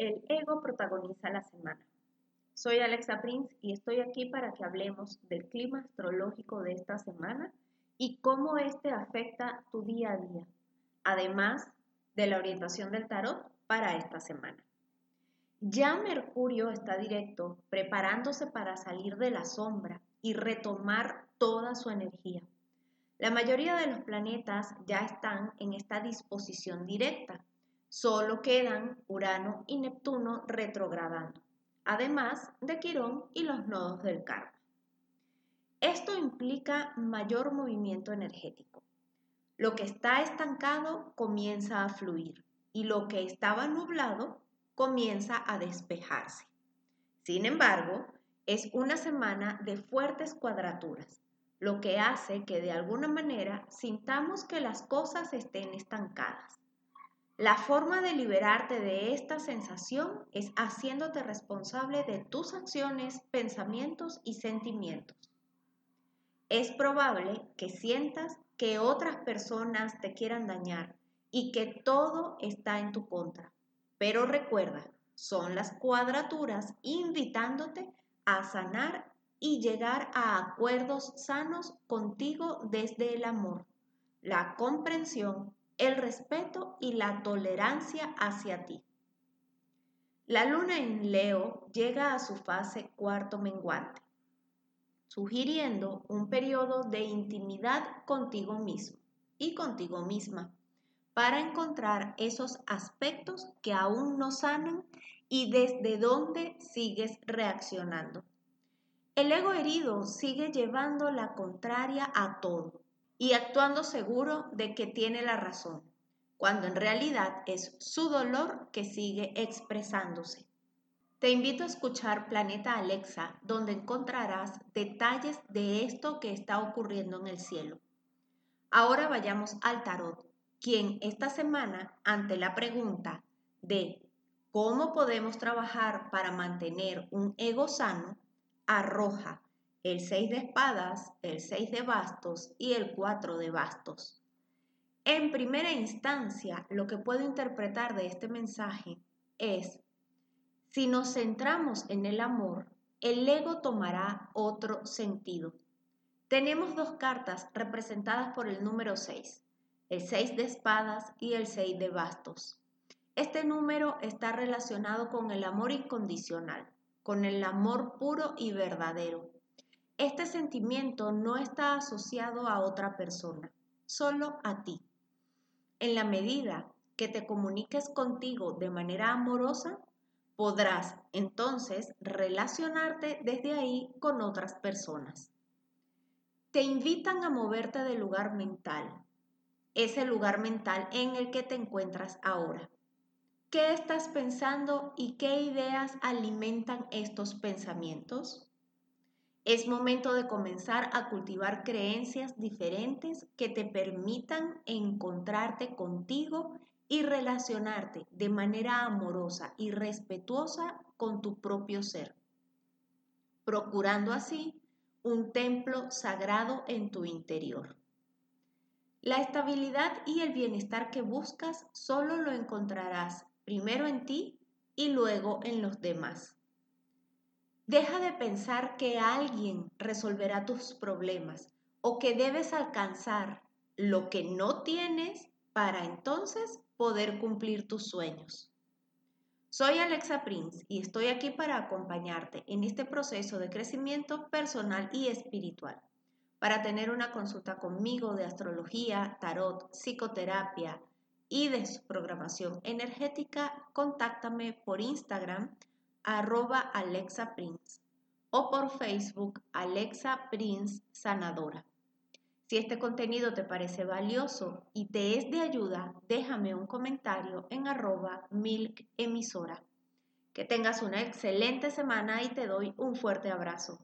El ego protagoniza la semana. Soy Alexa Prince y estoy aquí para que hablemos del clima astrológico de esta semana y cómo este afecta tu día a día, además de la orientación del tarot para esta semana. Ya Mercurio está directo, preparándose para salir de la sombra y retomar toda su energía. La mayoría de los planetas ya están en esta disposición directa. Solo quedan Urano y Neptuno retrogradando, además de Quirón y los nodos del karma. Esto implica mayor movimiento energético. Lo que está estancado comienza a fluir y lo que estaba nublado comienza a despejarse. Sin embargo, es una semana de fuertes cuadraturas lo que hace que de alguna manera sintamos que las cosas estén estancadas. La forma de liberarte de esta sensación es haciéndote responsable de tus acciones, pensamientos y sentimientos. Es probable que sientas que otras personas te quieran dañar y que todo está en tu contra. Pero recuerda, son las cuadraturas invitándote a sanar y llegar a acuerdos sanos contigo desde el amor, la comprensión, el respeto y la tolerancia hacia ti. La luna en Leo llega a su fase cuarto menguante, sugiriendo un periodo de intimidad contigo mismo y contigo misma para encontrar esos aspectos que aún no sanan y desde dónde sigues reaccionando. El ego herido sigue llevando la contraria a todo y actuando seguro de que tiene la razón, cuando en realidad es su dolor que sigue expresándose. Te invito a escuchar Planeta Alexa, donde encontrarás detalles de esto que está ocurriendo en el cielo. Ahora vayamos al tarot, quien esta semana, ante la pregunta de cómo podemos trabajar para mantener un ego sano, arroja el 6 de espadas, el 6 de bastos y el 4 de bastos. En primera instancia, lo que puedo interpretar de este mensaje es, si nos centramos en el amor, el ego tomará otro sentido. Tenemos dos cartas representadas por el número 6, el 6 de espadas y el 6 de bastos. Este número está relacionado con el amor incondicional con el amor puro y verdadero. Este sentimiento no está asociado a otra persona, solo a ti. En la medida que te comuniques contigo de manera amorosa, podrás entonces relacionarte desde ahí con otras personas. Te invitan a moverte del lugar mental, ese lugar mental en el que te encuentras ahora. ¿Qué estás pensando y qué ideas alimentan estos pensamientos? Es momento de comenzar a cultivar creencias diferentes que te permitan encontrarte contigo y relacionarte de manera amorosa y respetuosa con tu propio ser, procurando así un templo sagrado en tu interior. La estabilidad y el bienestar que buscas solo lo encontrarás primero en ti y luego en los demás. Deja de pensar que alguien resolverá tus problemas o que debes alcanzar lo que no tienes para entonces poder cumplir tus sueños. Soy Alexa Prince y estoy aquí para acompañarte en este proceso de crecimiento personal y espiritual. Para tener una consulta conmigo de astrología, tarot, psicoterapia, y de su programación energética, contáctame por Instagram arroba Alexa Prince o por Facebook Alexa Prince Sanadora. Si este contenido te parece valioso y te es de ayuda, déjame un comentario en arroba milk emisora. Que tengas una excelente semana y te doy un fuerte abrazo.